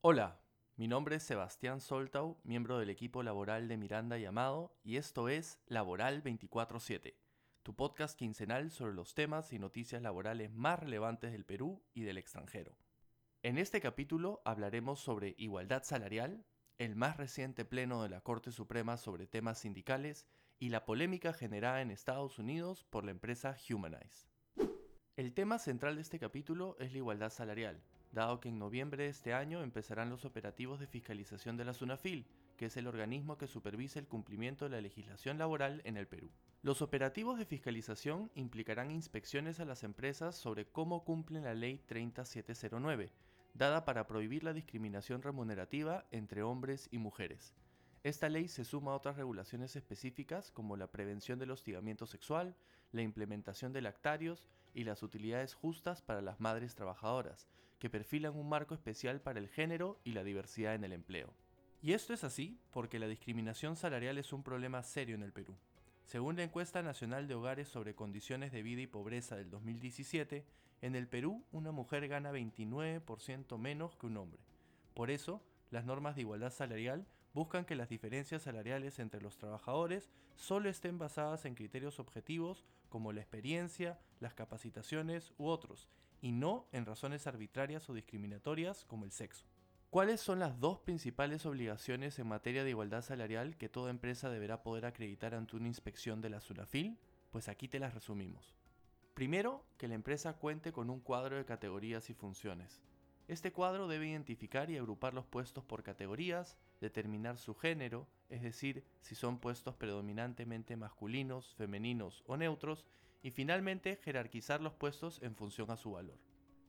Hola, mi nombre es Sebastián Soltau, miembro del equipo laboral de Miranda y Amado, y esto es Laboral 24-7, tu podcast quincenal sobre los temas y noticias laborales más relevantes del Perú y del extranjero. En este capítulo hablaremos sobre igualdad salarial, el más reciente pleno de la Corte Suprema sobre temas sindicales y la polémica generada en Estados Unidos por la empresa Humanize. El tema central de este capítulo es la igualdad salarial, dado que en noviembre de este año empezarán los operativos de fiscalización de la SUNAFIL, que es el organismo que supervisa el cumplimiento de la legislación laboral en el Perú. Los operativos de fiscalización implicarán inspecciones a las empresas sobre cómo cumplen la Ley 30709, dada para prohibir la discriminación remunerativa entre hombres y mujeres. Esta ley se suma a otras regulaciones específicas como la prevención del hostigamiento sexual, la implementación de lactarios y las utilidades justas para las madres trabajadoras, que perfilan un marco especial para el género y la diversidad en el empleo. Y esto es así porque la discriminación salarial es un problema serio en el Perú. Según la encuesta nacional de hogares sobre condiciones de vida y pobreza del 2017, en el Perú una mujer gana 29% menos que un hombre. Por eso, las normas de igualdad salarial buscan que las diferencias salariales entre los trabajadores solo estén basadas en criterios objetivos como la experiencia, las capacitaciones u otros, y no en razones arbitrarias o discriminatorias como el sexo. ¿Cuáles son las dos principales obligaciones en materia de igualdad salarial que toda empresa deberá poder acreditar ante una inspección de la SUNAFIL? Pues aquí te las resumimos. Primero, que la empresa cuente con un cuadro de categorías y funciones. Este cuadro debe identificar y agrupar los puestos por categorías, determinar su género, es decir, si son puestos predominantemente masculinos, femeninos o neutros, y finalmente jerarquizar los puestos en función a su valor.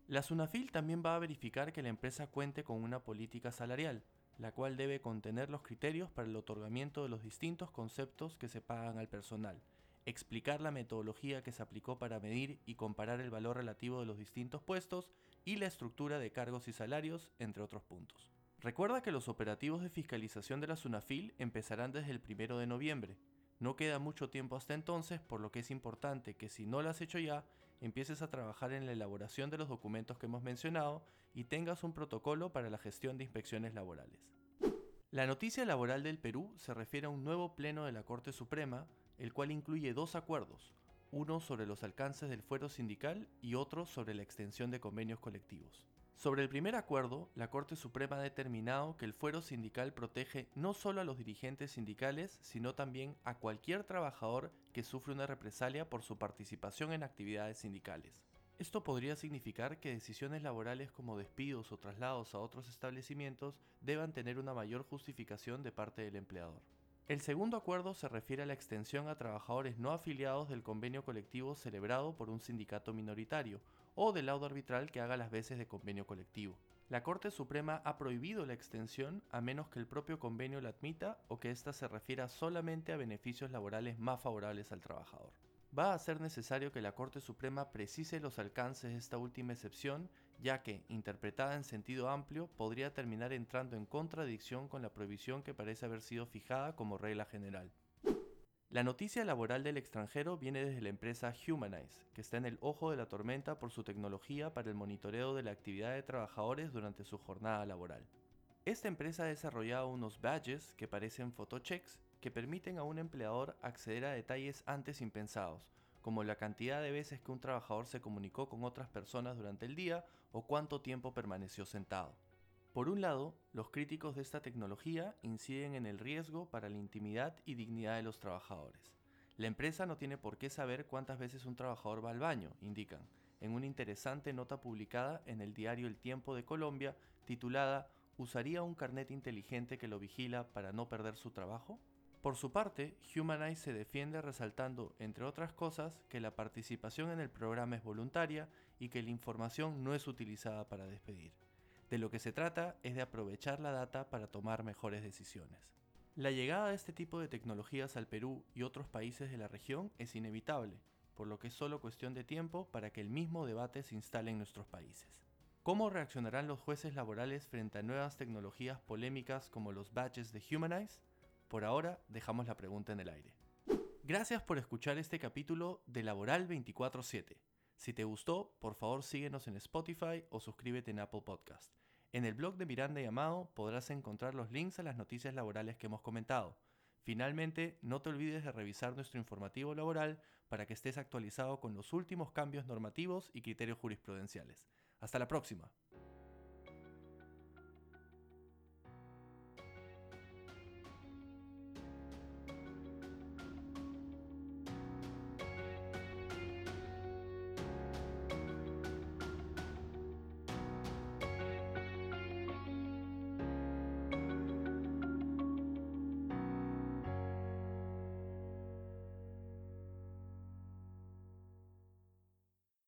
La SUNAFIL también va a verificar que la empresa cuente con una política salarial, la cual debe contener los criterios para el otorgamiento de los distintos conceptos que se pagan al personal, explicar la metodología que se aplicó para medir y comparar el valor relativo de los distintos puestos y la estructura de cargos y salarios, entre otros puntos. Recuerda que los operativos de fiscalización de la SUNAFIL empezarán desde el 1 de noviembre. No queda mucho tiempo hasta entonces, por lo que es importante que si no lo has hecho ya, empieces a trabajar en la elaboración de los documentos que hemos mencionado y tengas un protocolo para la gestión de inspecciones laborales. La noticia laboral del Perú se refiere a un nuevo pleno de la Corte Suprema el cual incluye dos acuerdos, uno sobre los alcances del fuero sindical y otro sobre la extensión de convenios colectivos. Sobre el primer acuerdo, la Corte Suprema ha determinado que el fuero sindical protege no solo a los dirigentes sindicales, sino también a cualquier trabajador que sufre una represalia por su participación en actividades sindicales. Esto podría significar que decisiones laborales como despidos o traslados a otros establecimientos deban tener una mayor justificación de parte del empleador. El segundo acuerdo se refiere a la extensión a trabajadores no afiliados del convenio colectivo celebrado por un sindicato minoritario o del laudo arbitral que haga las veces de convenio colectivo. La Corte Suprema ha prohibido la extensión a menos que el propio convenio la admita o que ésta se refiera solamente a beneficios laborales más favorables al trabajador va a ser necesario que la Corte Suprema precise los alcances de esta última excepción, ya que, interpretada en sentido amplio, podría terminar entrando en contradicción con la prohibición que parece haber sido fijada como regla general. La noticia laboral del extranjero viene desde la empresa Humanize, que está en el ojo de la tormenta por su tecnología para el monitoreo de la actividad de trabajadores durante su jornada laboral. Esta empresa ha desarrollado unos badges que parecen photochecks que permiten a un empleador acceder a detalles antes impensados, como la cantidad de veces que un trabajador se comunicó con otras personas durante el día o cuánto tiempo permaneció sentado. Por un lado, los críticos de esta tecnología inciden en el riesgo para la intimidad y dignidad de los trabajadores. La empresa no tiene por qué saber cuántas veces un trabajador va al baño, indican, en una interesante nota publicada en el diario El Tiempo de Colombia titulada ¿Usaría un carnet inteligente que lo vigila para no perder su trabajo? Por su parte, Humanize se defiende resaltando, entre otras cosas, que la participación en el programa es voluntaria y que la información no es utilizada para despedir. De lo que se trata es de aprovechar la data para tomar mejores decisiones. La llegada de este tipo de tecnologías al Perú y otros países de la región es inevitable, por lo que es solo cuestión de tiempo para que el mismo debate se instale en nuestros países. ¿Cómo reaccionarán los jueces laborales frente a nuevas tecnologías polémicas como los badges de Humanize? Por ahora, dejamos la pregunta en el aire. Gracias por escuchar este capítulo de Laboral 24-7. Si te gustó, por favor síguenos en Spotify o suscríbete en Apple Podcast. En el blog de Miranda y Amado podrás encontrar los links a las noticias laborales que hemos comentado. Finalmente, no te olvides de revisar nuestro informativo laboral para que estés actualizado con los últimos cambios normativos y criterios jurisprudenciales. Hasta la próxima.